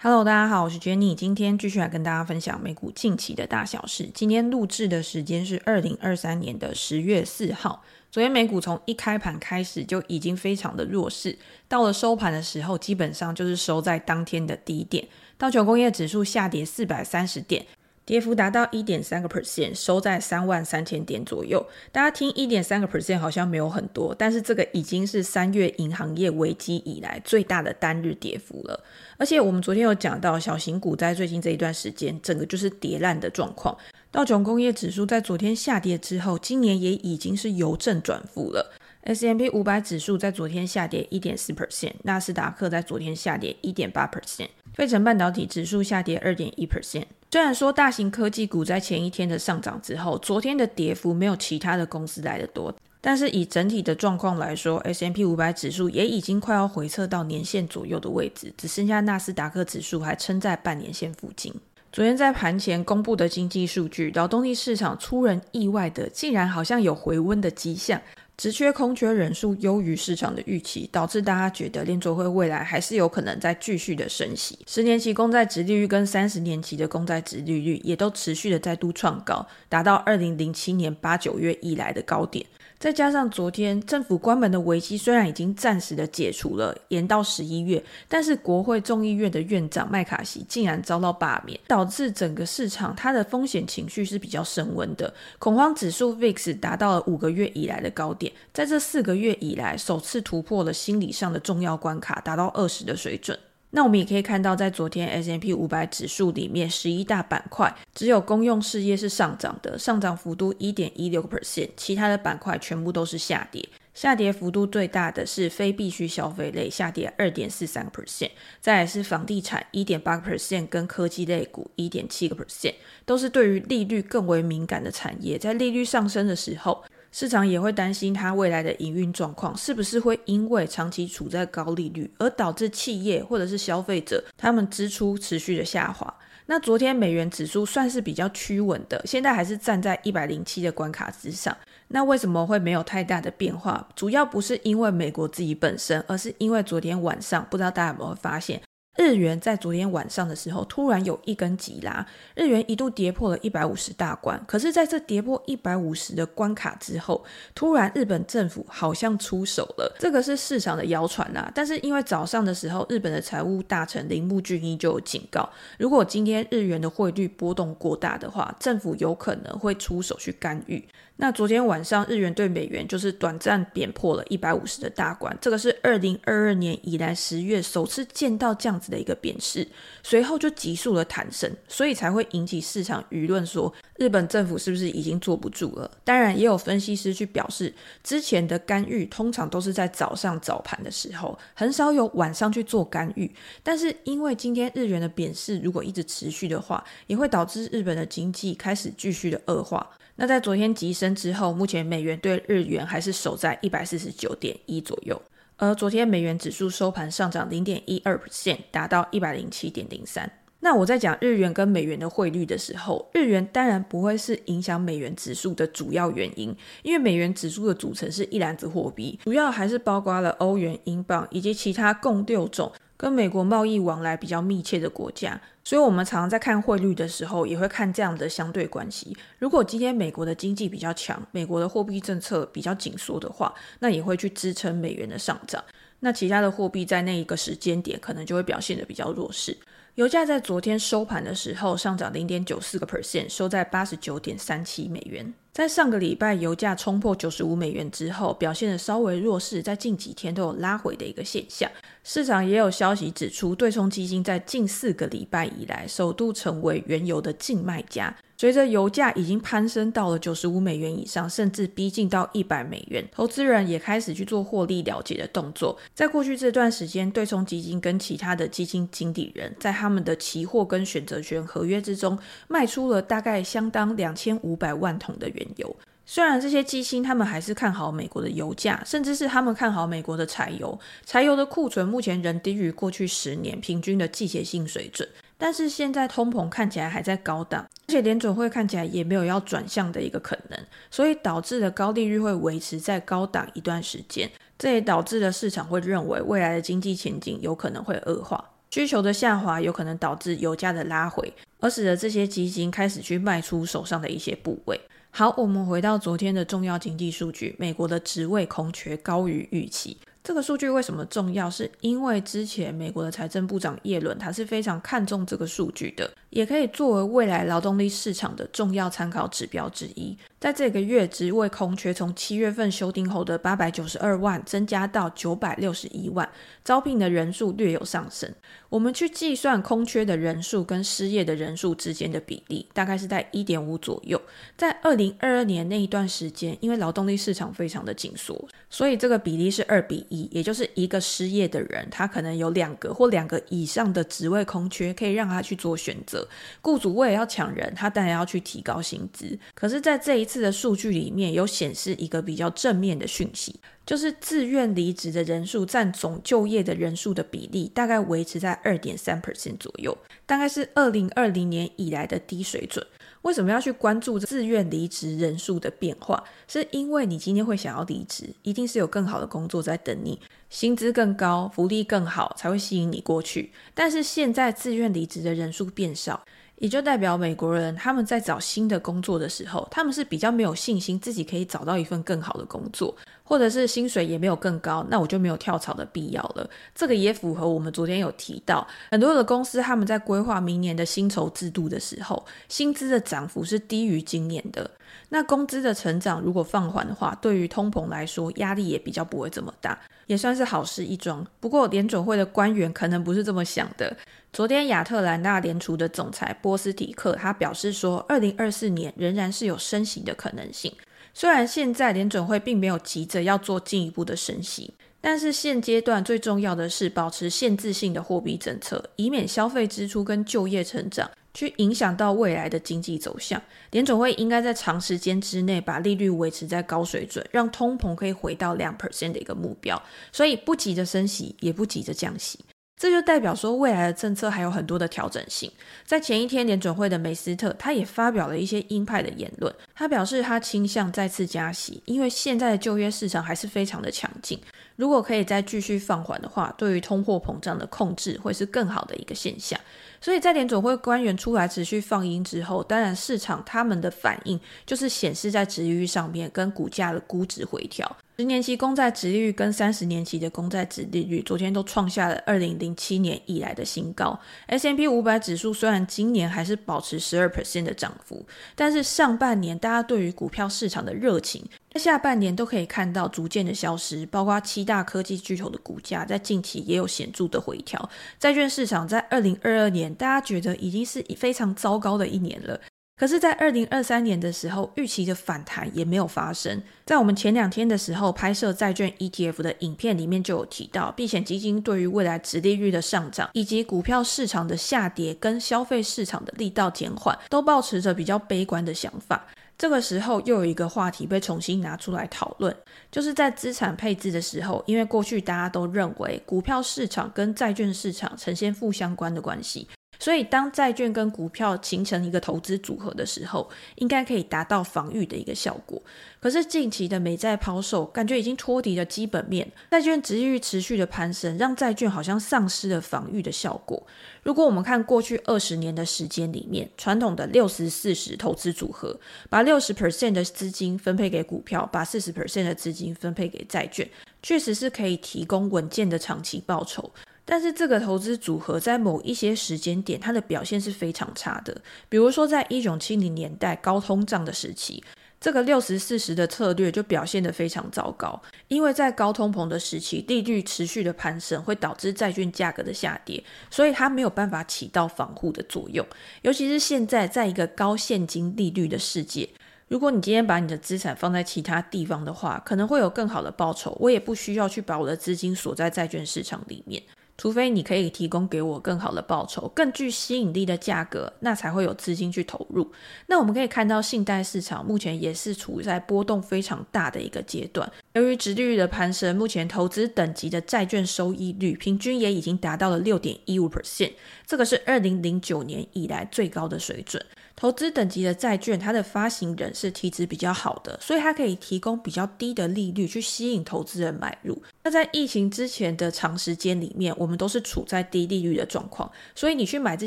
Hello，大家好，我是 Jenny，今天继续来跟大家分享美股近期的大小事。今天录制的时间是二零二三年的十月四号。昨天美股从一开盘开始就已经非常的弱势，到了收盘的时候，基本上就是收在当天的低点。道琼工业指数下跌四百三十点。跌幅达到一点三个 percent，收在三万三千点左右。大家听一点三个 percent 好像没有很多，但是这个已经是三月银行业危机以来最大的单日跌幅了。而且我们昨天有讲到，小型股在最近这一段时间，整个就是跌烂的状况。道琼工业指数在昨天下跌之后，今年也已经是由正转负了。S M P 五百指数在昨天下跌一点四 percent，纳斯达克在昨天下跌一点八 percent，费城半导体指数下跌二点一 percent。虽然说大型科技股在前一天的上涨之后，昨天的跌幅没有其他的公司来得多，但是以整体的状况来说，S&P 500指数也已经快要回撤到年线左右的位置，只剩下纳斯达克指数还撑在半年线附近。昨天在盘前公布的经济数据，劳动力市场出人意外的，竟然好像有回温的迹象。职缺空缺人数优于市场的预期，导致大家觉得联卓会未来还是有可能再继续的升息。十年期公债值利率跟三十年期的公债值利率也都持续的再度创高，达到二零零七年八九月以来的高点。再加上昨天政府关门的危机虽然已经暂时的解除了，延到十一月，但是国会众议院的院长麦卡锡竟然遭到罢免，导致整个市场它的风险情绪是比较升温的，恐慌指数 VIX 达到了五个月以来的高点，在这四个月以来首次突破了心理上的重要关卡，达到二十的水准。那我们也可以看到，在昨天 S&P 500指数里面，十一大板块只有公用事业是上涨的，上涨幅度一点一六个 percent，其他的板块全部都是下跌。下跌幅度最大的是非必需消费类，下跌二点四三个 percent，再来是房地产一点八个 percent，跟科技类股一点七个 percent，都是对于利率更为敏感的产业，在利率上升的时候。市场也会担心它未来的营运状况是不是会因为长期处在高利率而导致企业或者是消费者他们支出持续的下滑。那昨天美元指数算是比较趋稳的，现在还是站在一百零七的关卡之上。那为什么会没有太大的变化？主要不是因为美国自己本身，而是因为昨天晚上不知道大家有没有发现。日元在昨天晚上的时候，突然有一根急拉，日元一度跌破了一百五十大关。可是，在这跌破一百五十的关卡之后，突然日本政府好像出手了，这个是市场的谣传啊。但是因为早上的时候，日本的财务大臣铃木俊一就有警告，如果今天日元的汇率波动过大的话，政府有可能会出手去干预。那昨天晚上日元对美元就是短暂贬破了一百五十的大关，这个是二零二二年以来十月首次见到这样子的一个贬势，随后就急速的弹升，所以才会引起市场舆论说日本政府是不是已经坐不住了？当然，也有分析师去表示，之前的干预通常都是在早上早盘的时候，很少有晚上去做干预。但是因为今天日元的贬势如果一直持续的话，也会导致日本的经济开始继续的恶化。那在昨天急升之后，目前美元对日元还是守在一百四十九点一左右，而昨天美元指数收盘上涨零点一二现达到一百零七点零三。那我在讲日元跟美元的汇率的时候，日元当然不会是影响美元指数的主要原因，因为美元指数的组成是一篮子货币，主要还是包括了欧元、英镑以及其他共六种。跟美国贸易往来比较密切的国家，所以我们常常在看汇率的时候，也会看这样的相对关系。如果今天美国的经济比较强，美国的货币政策比较紧缩的话，那也会去支撑美元的上涨。那其他的货币在那一个时间点，可能就会表现得比较弱势。油价在昨天收盘的时候上涨零点九四个 percent，收在八十九点三七美元。在上个礼拜油价冲破九十五美元之后，表现得稍微弱势，在近几天都有拉回的一个现象。市场也有消息指出，对冲基金在近四个礼拜以来首度成为原油的净卖家。随着油价已经攀升到了九十五美元以上，甚至逼近到一百美元，投资人也开始去做获利了结的动作。在过去这段时间，对冲基金跟其他的基金经理人在他们的期货跟选择权合约之中卖出了大概相当两千五百万桶的原油。虽然这些基金他们还是看好美国的油价，甚至是他们看好美国的柴油，柴油的库存目前仍低于过去十年平均的季节性水准。但是现在通膨看起来还在高档，而且联准会看起来也没有要转向的一个可能，所以导致了高利率会维持在高档一段时间。这也导致了市场会认为未来的经济前景有可能会恶化。需求的下滑有可能导致油价的拉回，而使得这些基金开始去卖出手上的一些部位。好，我们回到昨天的重要经济数据，美国的职位空缺高于预期。这个数据为什么重要？是因为之前美国的财政部长耶伦他是非常看重这个数据的，也可以作为未来劳动力市场的重要参考指标之一。在这个月，职位空缺从七月份修订后的八百九十二万增加到九百六十一万，招聘的人数略有上升。我们去计算空缺的人数跟失业的人数之间的比例，大概是在一点五左右。在二零二二年那一段时间，因为劳动力市场非常的紧缩，所以这个比例是二比一，也就是一个失业的人，他可能有两个或两个以上的职位空缺，可以让他去做选择。雇主为了要抢人，他当然要去提高薪资。可是，在这一次的数据里面有显示一个比较正面的讯息，就是自愿离职的人数占总就业的人数的比例大概维持在二点三 percent 左右，大概是二零二零年以来的低水准。为什么要去关注自愿离职人数的变化？是因为你今天会想要离职，一定是有更好的工作在等你，薪资更高，福利更好，才会吸引你过去。但是现在自愿离职的人数变少。也就代表美国人他们在找新的工作的时候，他们是比较没有信心自己可以找到一份更好的工作，或者是薪水也没有更高，那我就没有跳槽的必要了。这个也符合我们昨天有提到，很多的公司他们在规划明年的薪酬制度的时候，薪资的涨幅是低于今年的。那工资的成长如果放缓的话，对于通膨来说压力也比较不会这么大，也算是好事一桩。不过联准会的官员可能不是这么想的。昨天亚特兰大联储的总裁波斯提克他表示说，二零二四年仍然是有升息的可能性。虽然现在联准会并没有急着要做进一步的升息，但是现阶段最重要的是保持限制性的货币政策，以免消费支出跟就业成长去影响到未来的经济走向，联准会应该在长时间之内把利率维持在高水准，让通膨可以回到两 percent 的一个目标。所以不急着升息，也不急着降息，这就代表说未来的政策还有很多的调整性。在前一天，联准会的梅斯特他也发表了一些鹰派的言论，他表示他倾向再次加息，因为现在的就业市场还是非常的强劲。如果可以再继续放缓的话，对于通货膨胀的控制会是更好的一个现象。所以在联总会官员出来持续放鹰之后，当然市场他们的反应就是显示在殖利率上面跟股价的估值回调。十年期公债殖利率跟三十年期的公债殖利率昨天都创下了二零零七年以来的新高。S&P 五百指数虽然今年还是保持十二 percent 的涨幅，但是上半年大家对于股票市场的热情，在下半年都可以看到逐渐的消失。包括七大科技巨头的股价在近期也有显著的回调。债券市场在二零二二年，大家觉得已经是非常糟糕的一年了。可是，在二零二三年的时候，预期的反弹也没有发生。在我们前两天的时候拍摄债券 ETF 的影片里面就有提到，避险基金对于未来殖利率的上涨，以及股票市场的下跌跟消费市场的力道减缓，都抱持着比较悲观的想法。这个时候，又有一个话题被重新拿出来讨论，就是在资产配置的时候，因为过去大家都认为股票市场跟债券市场呈现负相关的关系。所以，当债券跟股票形成一个投资组合的时候，应该可以达到防御的一个效果。可是，近期的美债抛售感觉已经脱离了基本面，债券值域持续的攀升，让债券好像丧失了防御的效果。如果我们看过去二十年的时间里面，传统的六十四十投资组合，把六十 percent 的资金分配给股票，把四十 percent 的资金分配给债券，确实是可以提供稳健的长期报酬。但是这个投资组合在某一些时间点，它的表现是非常差的。比如说，在一九七零年代高通胀的时期，这个六十四十的策略就表现得非常糟糕。因为在高通膨的时期，利率持续的攀升，会导致债券价格的下跌，所以它没有办法起到防护的作用。尤其是现在在一个高现金利率的世界，如果你今天把你的资产放在其他地方的话，可能会有更好的报酬。我也不需要去把我的资金锁在债券市场里面。除非你可以提供给我更好的报酬、更具吸引力的价格，那才会有资金去投入。那我们可以看到，信贷市场目前也是处在波动非常大的一个阶段。由于殖利率的攀升，目前投资等级的债券收益率平均也已经达到了六点一五 percent，这个是二零零九年以来最高的水准。投资等级的债券，它的发行人是体质比较好的，所以它可以提供比较低的利率去吸引投资人买入。那在疫情之前的长时间里面，我们都是处在低利率的状况，所以你去买这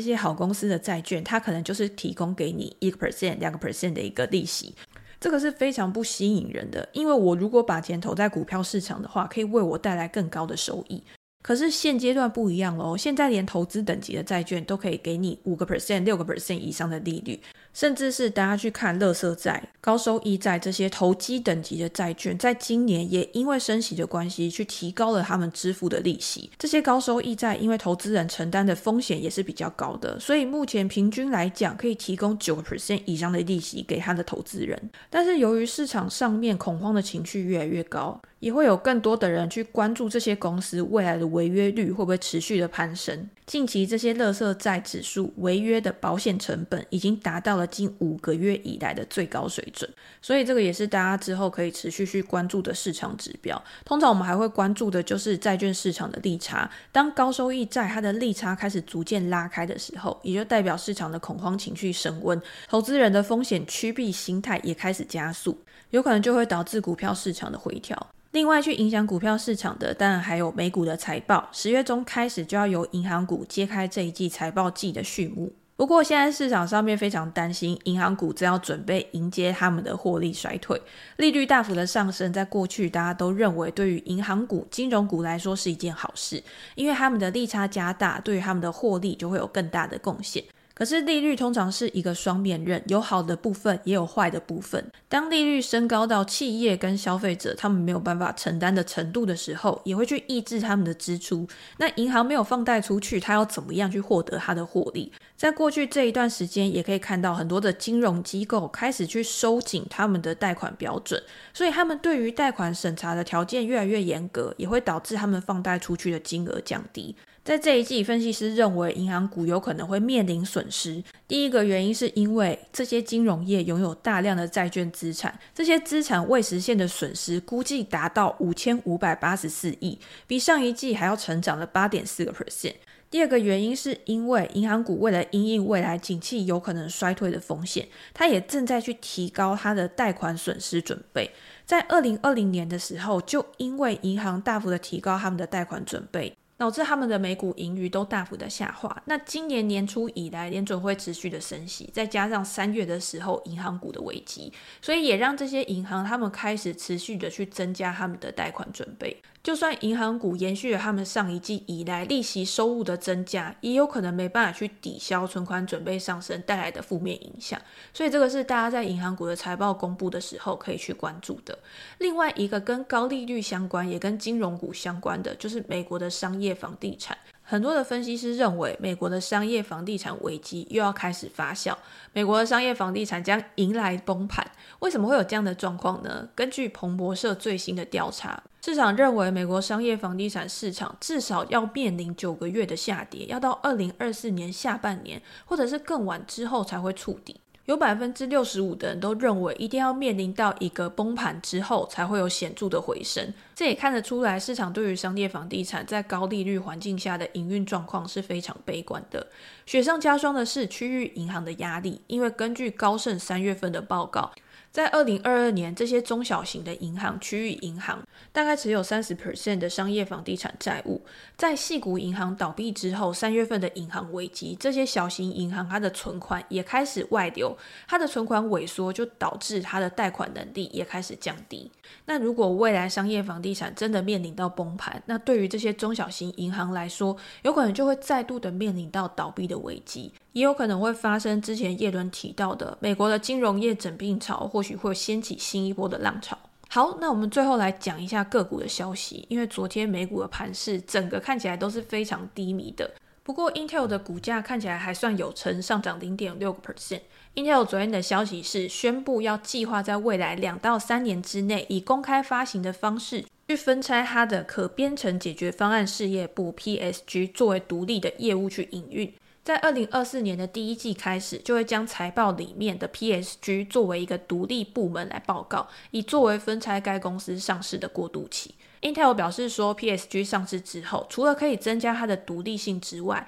些好公司的债券，它可能就是提供给你一个 percent、两个 percent 的一个利息，这个是非常不吸引人的。因为我如果把钱投在股票市场的话，可以为我带来更高的收益。可是现阶段不一样喽，现在连投资等级的债券都可以给你五个 percent、六个 percent 以上的利率。甚至是大家去看垃圾债、高收益债这些投机等级的债券，在今年也因为升息的关系，去提高了他们支付的利息。这些高收益债，因为投资人承担的风险也是比较高的，所以目前平均来讲，可以提供九个 percent 以上的利息给他的投资人。但是由于市场上面恐慌的情绪越来越高，也会有更多的人去关注这些公司未来的违约率会不会持续的攀升。近期这些垃圾债指数违约的保险成本已经达到了近五个月以来的最高水准，所以这个也是大家之后可以持续去关注的市场指标。通常我们还会关注的就是债券市场的利差，当高收益债它的利差开始逐渐拉开的时候，也就代表市场的恐慌情绪升温，投资人的风险趋避心态也开始加速，有可能就会导致股票市场的回调。另外，去影响股票市场的，当然还有美股的财报。十月中开始就要由银行股揭开这一季财报季的序幕。不过，现在市场上面非常担心，银行股正要准备迎接他们的获利衰退。利率大幅的上升，在过去大家都认为对于银行股、金融股来说是一件好事，因为他们的利差加大，对于他们的获利就会有更大的贡献。可是利率通常是一个双面刃，有好的部分，也有坏的部分。当利率升高到企业跟消费者他们没有办法承担的程度的时候，也会去抑制他们的支出。那银行没有放贷出去，他要怎么样去获得他的获利？在过去这一段时间，也可以看到很多的金融机构开始去收紧他们的贷款标准，所以他们对于贷款审查的条件越来越严格，也会导致他们放贷出去的金额降低。在这一季，分析师认为银行股有可能会面临损失。第一个原因是因为这些金融业拥有大量的债券资产，这些资产未实现的损失估计达到五千五百八十四亿，比上一季还要成长了八点四个 percent。第二个原因是因为银行股为了因应未来景气有可能衰退的风险，它也正在去提高它的贷款损失准备。在二零二零年的时候，就因为银行大幅的提高他们的贷款准备。导致他们的每股盈余都大幅的下滑。那今年年初以来，联准会持续的升息，再加上三月的时候银行股的危机，所以也让这些银行他们开始持续的去增加他们的贷款准备。就算银行股延续了他们上一季以来利息收入的增加，也有可能没办法去抵消存款准备上升带来的负面影响。所以这个是大家在银行股的财报公布的时候可以去关注的。另外一个跟高利率相关，也跟金融股相关的，就是美国的商业房地产。很多的分析师认为，美国的商业房地产危机又要开始发酵，美国的商业房地产将迎来崩盘。为什么会有这样的状况呢？根据彭博社最新的调查，市场认为美国商业房地产市场至少要面临九个月的下跌，要到二零二四年下半年或者是更晚之后才会触底。有百分之六十五的人都认为，一定要面临到一个崩盘之后，才会有显著的回升。这也看得出来，市场对于商业房地产在高利率环境下的营运状况是非常悲观的。雪上加霜的是区域银行的压力，因为根据高盛三月份的报告。在二零二二年，这些中小型的银行、区域银行大概持有三十 percent 的商业房地产债务。在矽谷银行倒闭之后，三月份的银行危机，这些小型银行它的存款也开始外流，它的存款萎缩，就导致它的贷款能力也开始降低。那如果未来商业房地产真的面临到崩盘，那对于这些中小型银行来说，有可能就会再度的面临到倒闭的危机。也有可能会发生之前叶伦提到的美国的金融业整并潮，或或许会掀起新一波的浪潮。好，那我们最后来讲一下个股的消息，因为昨天美股的盘势整个看起来都是非常低迷的。不过 Intel 的股价看起来还算有成，上涨零点六个 percent。Intel 昨天的消息是宣布要计划在未来两到三年之内，以公开发行的方式去分拆它的可编程解决方案事业部 PSG，作为独立的业务去营运。在二零二四年的第一季开始，就会将财报里面的 PSG 作为一个独立部门来报告，以作为分拆该公司上市的过渡期。Intel 表示说，PSG 上市之后，除了可以增加它的独立性之外，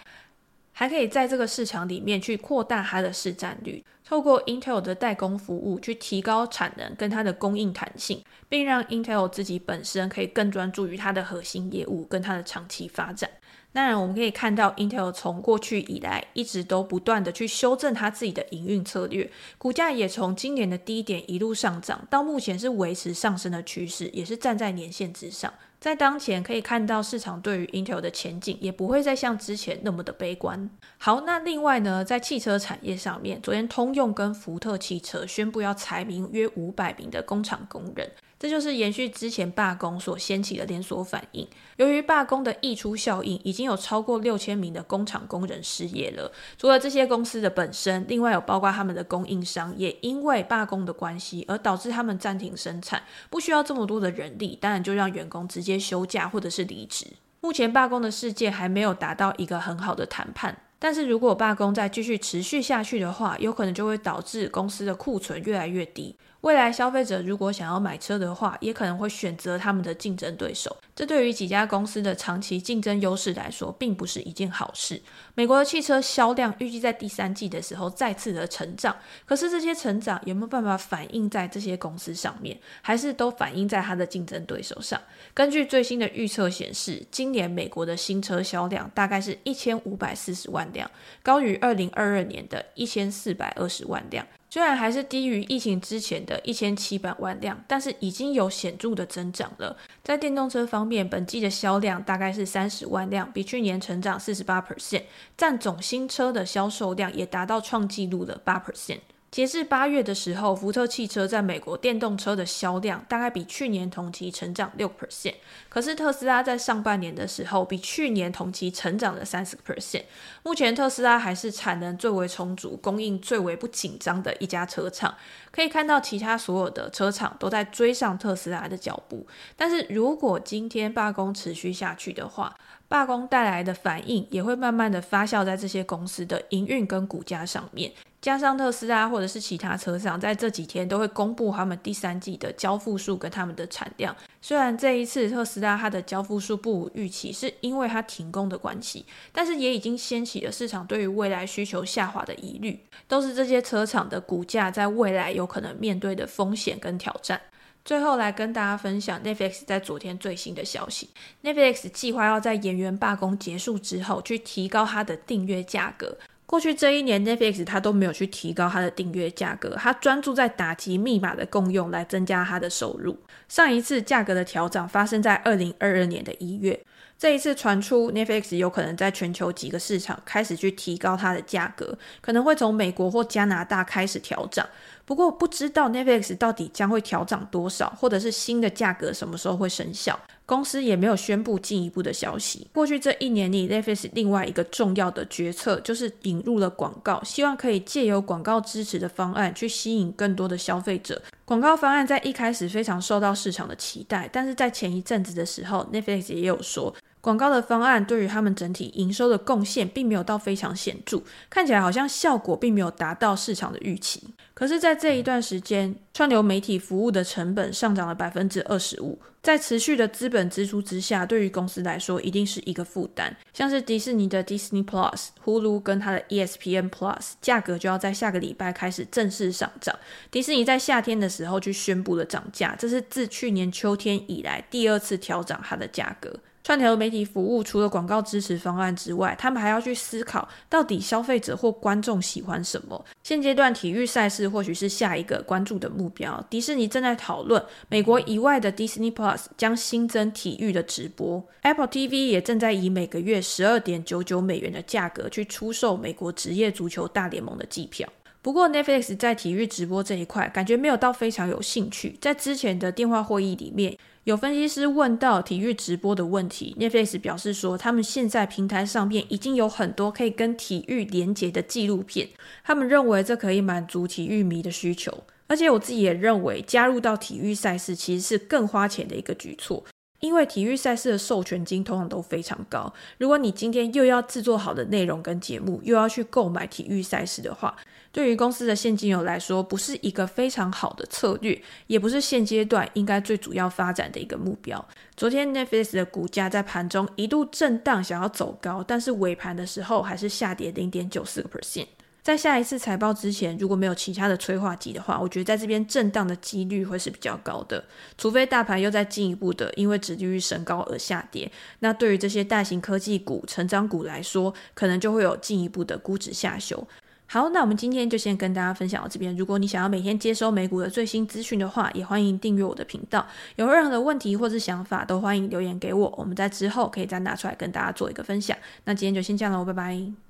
还可以在这个市场里面去扩大它的市占率。透过 Intel 的代工服务去提高产能跟它的供应弹性，并让 Intel 自己本身可以更专注于它的核心业务跟它的长期发展。当然，我们可以看到 Intel 从过去以来一直都不断的去修正它自己的营运策略，股价也从今年的低点一路上涨，到目前是维持上升的趋势，也是站在年线之上。在当前可以看到市场对于 Intel 的前景也不会再像之前那么的悲观。好，那另外呢，在汽车产业上面，昨天通用跟福特汽车宣布要裁名约五百名的工厂工人。这就是延续之前罢工所掀起的连锁反应。由于罢工的溢出效应，已经有超过六千名的工厂工人失业了。除了这些公司的本身，另外有包括他们的供应商，也因为罢工的关系而导致他们暂停生产，不需要这么多的人力，当然就让员工直接休假或者是离职。目前罢工的世界还没有达到一个很好的谈判。但是如果罢工再继续持续下去的话，有可能就会导致公司的库存越来越低。未来消费者如果想要买车的话，也可能会选择他们的竞争对手。这对于几家公司的长期竞争优势来说，并不是一件好事。美国的汽车销量预计在第三季的时候再次的成长，可是这些成长有没有办法反映在这些公司上面，还是都反映在它的竞争对手上？根据最新的预测显示，今年美国的新车销量大概是一千五百四十万辆，高于二零二二年的一千四百二十万辆。虽然还是低于疫情之前的一千七百万辆，但是已经有显著的增长了。在电动车方面，本季的销量大概是三十万辆，比去年成长四十八 percent，占总新车的销售量也达到创纪录的八 percent。截至八月的时候，福特汽车在美国电动车的销量大概比去年同期成长六 percent，可是特斯拉在上半年的时候比去年同期成长了三十 percent。目前特斯拉还是产能最为充足、供应最为不紧张的一家车厂。可以看到，其他所有的车厂都在追上特斯拉的脚步。但是如果今天罢工持续下去的话，罢工带来的反应也会慢慢的发酵在这些公司的营运跟股价上面。加上特斯拉或者是其他车厂在这几天都会公布他们第三季的交付数跟他们的产量。虽然这一次特斯拉它的交付数不如预期，是因为它停工的关系，但是也已经掀起了市场对于未来需求下滑的疑虑，都是这些车厂的股价在未来有可能面对的风险跟挑战。最后来跟大家分享 Netflix 在昨天最新的消息，Netflix 计划要在演员罢工结束之后去提高它的订阅价格。过去这一年，Netflix 它都没有去提高它的订阅价格，它专注在打击密码的共用来增加它的收入。上一次价格的调整发生在二零二二年的一月，这一次传出 Netflix 有可能在全球几个市场开始去提高它的价格，可能会从美国或加拿大开始调整。不过不知道 Netflix 到底将会调涨多少，或者是新的价格什么时候会生效，公司也没有宣布进一步的消息。过去这一年里，Netflix 另外一个重要的决策就是引入了广告，希望可以借由广告支持的方案去吸引更多的消费者。广告方案在一开始非常受到市场的期待，但是在前一阵子的时候，Netflix 也有说。广告的方案对于他们整体营收的贡献并没有到非常显著，看起来好像效果并没有达到市场的预期。可是，在这一段时间，串流媒体服务的成本上涨了百分之二十五，在持续的资本支出之下，对于公司来说一定是一个负担。像是迪士尼的 Disney Plus、Hulu 跟它的 ESPN Plus 价格就要在下个礼拜开始正式上涨。迪士尼在夏天的时候就宣布了涨价，这是自去年秋天以来第二次调涨它的价格。串流媒体服务除了广告支持方案之外，他们还要去思考到底消费者或观众喜欢什么。现阶段体育赛事或许是下一个关注的目标。迪士尼正在讨论美国以外的 Disney Plus 将新增体育的直播。Apple TV 也正在以每个月十二点九九美元的价格去出售美国职业足球大联盟的季票。不过 Netflix 在体育直播这一块感觉没有到非常有兴趣。在之前的电话会议里面，有分析师问到体育直播的问题，Netflix 表示说，他们现在平台上面已经有很多可以跟体育连结的纪录片，他们认为这可以满足体育迷的需求。而且我自己也认为，加入到体育赛事其实是更花钱的一个举措。因为体育赛事的授权金通常都非常高，如果你今天又要制作好的内容跟节目，又要去购买体育赛事的话，对于公司的现金流来说，不是一个非常好的策略，也不是现阶段应该最主要发展的一个目标。昨天 Netflix 的股价在盘中一度震荡，想要走高，但是尾盘的时候还是下跌零点九四个 percent。在下一次财报之前，如果没有其他的催化剂的话，我觉得在这边震荡的几率会是比较高的。除非大盘又在进一步的因为指利率升高而下跌，那对于这些大型科技股、成长股来说，可能就会有进一步的估值下修。好，那我们今天就先跟大家分享到这边。如果你想要每天接收美股的最新资讯的话，也欢迎订阅我的频道。有任何的问题或是想法，都欢迎留言给我，我们在之后可以再拿出来跟大家做一个分享。那今天就先这样喽，拜拜。